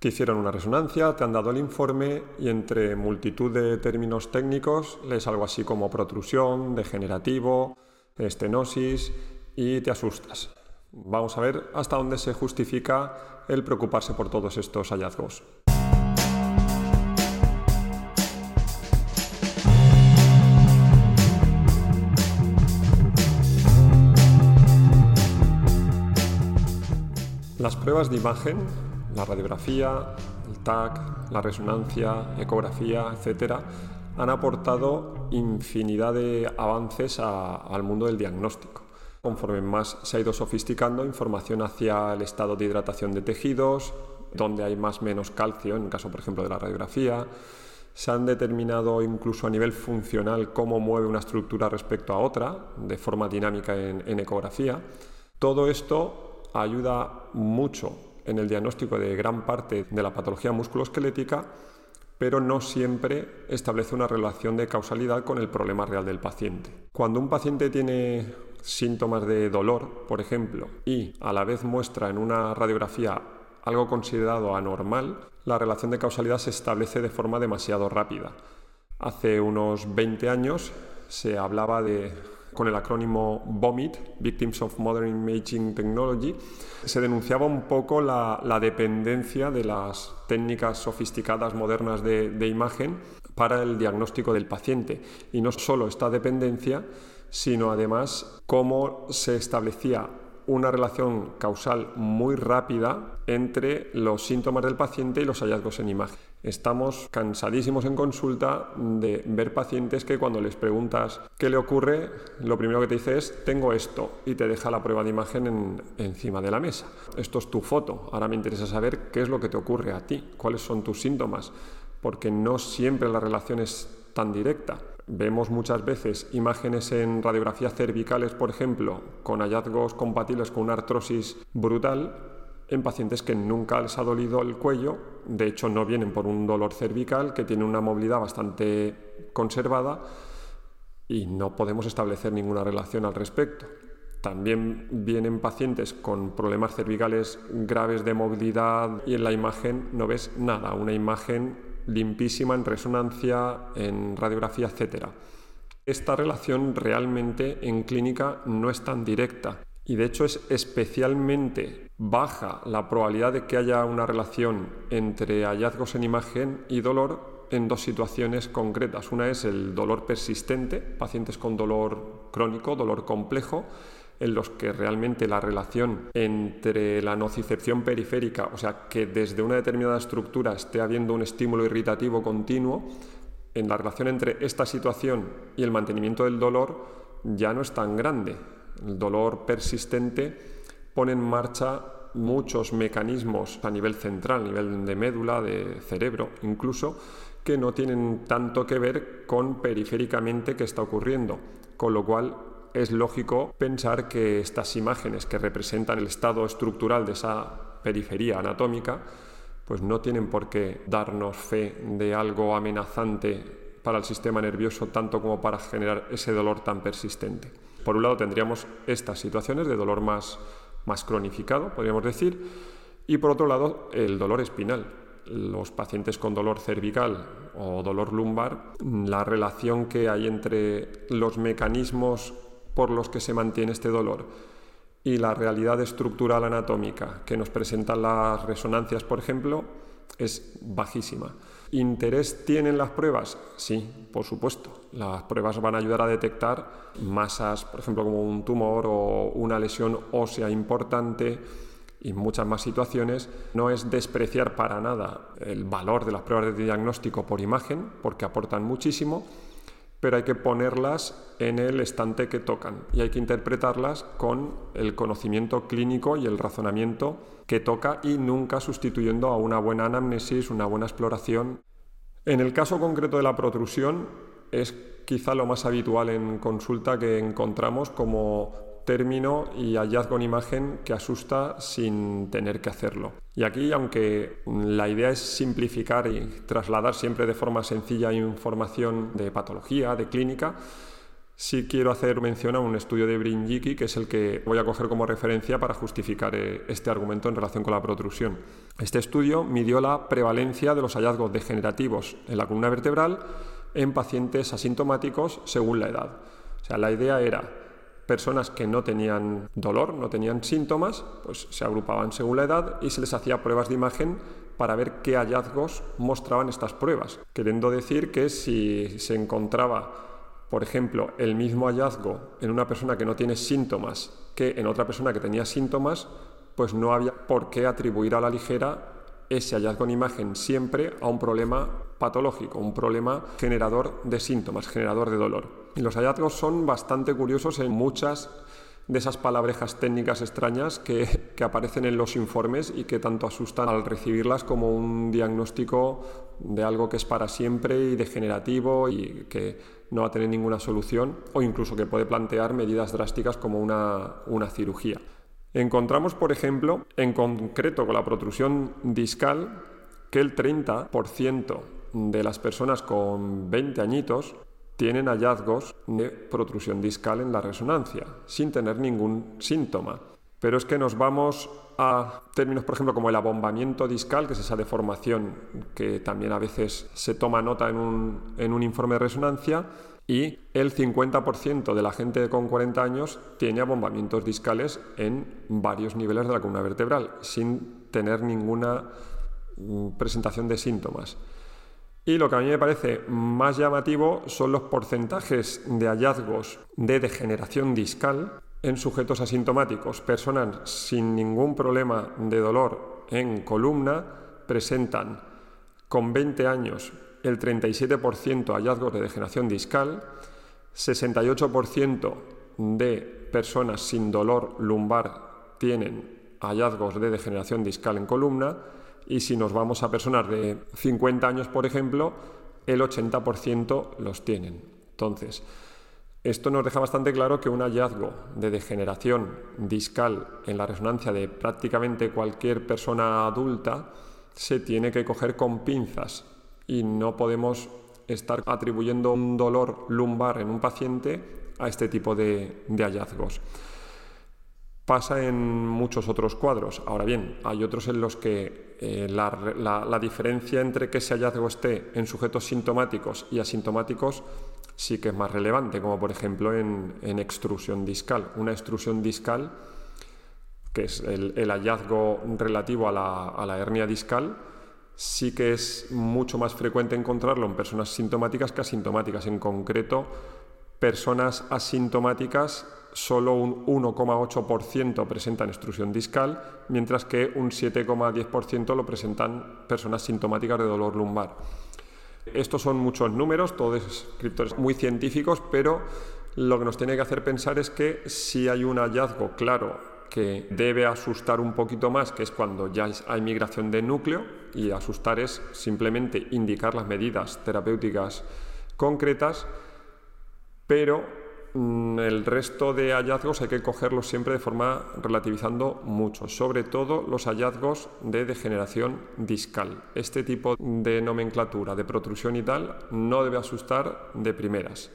Te hicieron una resonancia, te han dado el informe y entre multitud de términos técnicos lees algo así como protrusión, degenerativo, estenosis y te asustas. Vamos a ver hasta dónde se justifica el preocuparse por todos estos hallazgos. Las pruebas de imagen, la radiografía, el TAC, la resonancia, ecografía, etc., han aportado infinidad de avances al mundo del diagnóstico. Conforme más se ha ido sofisticando, información hacia el estado de hidratación de tejidos, donde hay más o menos calcio, en el caso, por ejemplo, de la radiografía. Se han determinado incluso a nivel funcional cómo mueve una estructura respecto a otra, de forma dinámica en ecografía. Todo esto ayuda mucho en el diagnóstico de gran parte de la patología musculoesquelética, pero no siempre establece una relación de causalidad con el problema real del paciente. Cuando un paciente tiene síntomas de dolor, por ejemplo, y a la vez muestra en una radiografía algo considerado anormal, la relación de causalidad se establece de forma demasiado rápida. Hace unos 20 años se hablaba de con el acrónimo VOMIT, Victims of Modern Imaging Technology, se denunciaba un poco la, dependencia de las técnicas sofisticadas modernas de, de imagen para el diagnóstico del paciente. Y no solo esta dependencia, sino además cómo se establecía una relación causal muy rápida entre los síntomas del paciente y los hallazgos en imagen. Estamos cansadísimos en consulta de ver pacientes que cuando les preguntas qué le ocurre, lo primero que te dice es tengo esto y te deja la prueba de imagen encima de la mesa. Esto es tu foto. Ahora me interesa saber qué es lo que te ocurre a ti, cuáles son tus síntomas, porque no siempre la relación es tan directa. Vemos muchas veces imágenes en radiografías cervicales, por ejemplo, con hallazgos compatibles con una artrosis brutal en pacientes que nunca les ha dolido el cuello, de hecho no vienen por un dolor cervical, que tiene una movilidad bastante conservada y no podemos establecer ninguna relación al respecto. También vienen pacientes con problemas cervicales graves de movilidad y en la imagen no ves nada, una imagen limpísima en resonancia, en radiografía, etc. Esta relación realmente en clínica no es tan directa y de hecho es especialmente baja la probabilidad de que haya una relación entre hallazgos en imagen y dolor en dos situaciones concretas. Una es el dolor persistente, pacientes con dolor crónico, dolor complejo, en los que realmente la relación entre la nocicepción periférica, o sea, que desde una determinada estructura esté habiendo un estímulo irritativo continuo, en la relación entre esta situación y el mantenimiento del dolor ya no es tan grande. El dolor persistente pone en marcha muchos mecanismos a nivel central, a nivel de médula, de cerebro incluso, que no tienen tanto que ver con periféricamente qué está ocurriendo, con lo cual es lógico pensar que estas imágenes que representan el estado estructural de esa periferia anatómica, pues no tienen por qué darnos fe de algo amenazante para el sistema nervioso tanto como para generar ese dolor tan persistente. Por un lado tendríamos estas situaciones de dolor más, más cronificado, podríamos decir, y por otro lado el dolor espinal. Los pacientes con dolor cervical o dolor lumbar, la relación que hay entre los mecanismos por los que se mantiene este dolor y la realidad estructural anatómica que nos presentan las resonancias, por ejemplo, es bajísima. ¿Interés tienen las pruebas? Sí, por supuesto. Las pruebas van a ayudar a detectar masas, por ejemplo, como un tumor o una lesión ósea importante y muchas más situaciones. No es despreciar para nada el valor de las pruebas de diagnóstico por imagen, porque aportan muchísimo, pero hay que ponerlas en el estante que tocan y hay que interpretarlas con el conocimiento clínico y el razonamiento que toca y nunca sustituyendo a una buena anamnesis, una buena exploración. En el caso concreto de la protrusión es quizá lo más habitual en consulta que encontramos como término y hallazgo en imagen que asusta sin tener que hacerlo. Y aquí, aunque la idea es simplificar y trasladar siempre de forma sencilla información de patología, de clínica, sí quiero hacer mención a un estudio de Brinjiki, que es el que voy a coger como referencia para justificar eh, este argumento en relación con la protrusión. Este estudio midió la prevalencia de los hallazgos degenerativos en la columna vertebral en pacientes asintomáticos según la edad. O sea, la idea era personas que no tenían dolor, no tenían síntomas, pues se agrupaban según la edad y se les hacía pruebas de imagen para ver qué hallazgos mostraban estas pruebas. Queriendo decir que si se encontraba por ejemplo, el mismo hallazgo en una persona que no tiene síntomas que en otra persona que tenía síntomas, pues no había por qué atribuir a la ligera ese hallazgo en imagen siempre a un problema patológico, un problema generador de síntomas, generador de dolor. Y los hallazgos son bastante curiosos en muchas de esas palabrejas técnicas extrañas que, que, aparecen en los informes y que tanto asustan al recibirlas como un diagnóstico de algo que es para siempre y degenerativo y que no va a tener ninguna solución o incluso que puede plantear medidas drásticas como una, una cirugía. Encontramos, por ejemplo, en concreto con la protrusión discal, que el 30% de las personas con 20 añitos tienen hallazgos de protrusión discal en la resonancia, sin tener ningún síntoma. Pero es que nos vamos a términos, por ejemplo, como el abombamiento discal, que es esa deformación que también a veces se toma nota en un, en un informe de resonancia, y el 50% de la gente con 40 años tiene abombamientos discales en varios niveles de la columna vertebral, sin tener ninguna mm, presentación de síntomas. Y lo que a mí me parece más llamativo son los porcentajes de hallazgos de degeneración discal en sujetos asintomáticos. Personas sin ningún problema de dolor en columna presentan con 20 años el 37% hallazgos de degeneración discal, 68% de personas sin dolor lumbar tienen hallazgos de degeneración discal en columna y si nos vamos a personas de 50 años, por ejemplo, el 80% los tienen. Entonces, esto nos deja bastante claro que un hallazgo de degeneración discal en la resonancia de prácticamente cualquier persona adulta se tiene que coger con pinzas y no podemos estar atribuyendo un dolor lumbar en un paciente a este tipo de, hallazgos. Pasa en muchos otros cuadros. Ahora bien, hay otros en los que eh, la, diferencia entre que ese hallazgo esté en sujetos sintomáticos y asintomáticos sí que es más relevante, como por ejemplo en, extrusión discal. Una extrusión discal, que es el, hallazgo relativo a la, a la hernia discal, sí que es mucho más frecuente encontrarlo en personas sintomáticas que asintomáticas. En concreto, personas asintomáticas solo un 1,8% presentan extrusión discal, mientras que un 7,10% lo presentan personas sintomáticas de dolor lumbar. Estos son muchos números, todos escritores muy científicos, pero lo que nos tiene que hacer pensar es que si hay un hallazgo claro que debe asustar un poquito más, que es cuando ya hay migración de núcleo, y asustar es simplemente indicar las medidas terapéuticas concretas, pero mm, el resto de hallazgos hay que cogerlos siempre de forma relativizando mucho, sobre todo los hallazgos de degeneración discal. Este tipo de nomenclatura de protrusión y tal no debe asustar de primeras.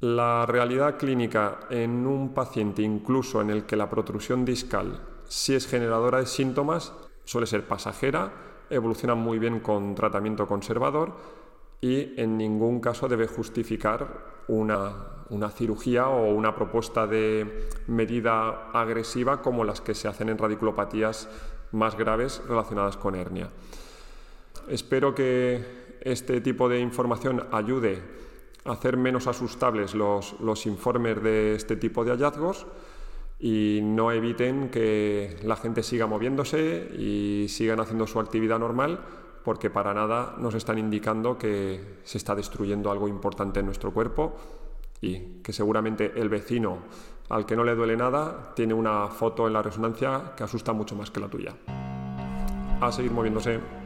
La realidad clínica en un paciente, incluso en el que la protrusión discal sí es generadora de síntomas, suele ser pasajera, evoluciona muy bien con tratamiento conservador y en ningún caso debe justificar una, una, cirugía o una propuesta de medida agresiva como las que se hacen en radiculopatías más graves relacionadas con hernia. Espero que este tipo de información ayude hacer menos asustables los, los informes de este tipo de hallazgos y no eviten que la gente siga moviéndose y sigan haciendo su actividad normal porque para nada nos están indicando que se está destruyendo algo importante en nuestro cuerpo y que seguramente el vecino al que no le duele nada tiene una foto en la resonancia que asusta mucho más que la tuya. A seguir moviéndose.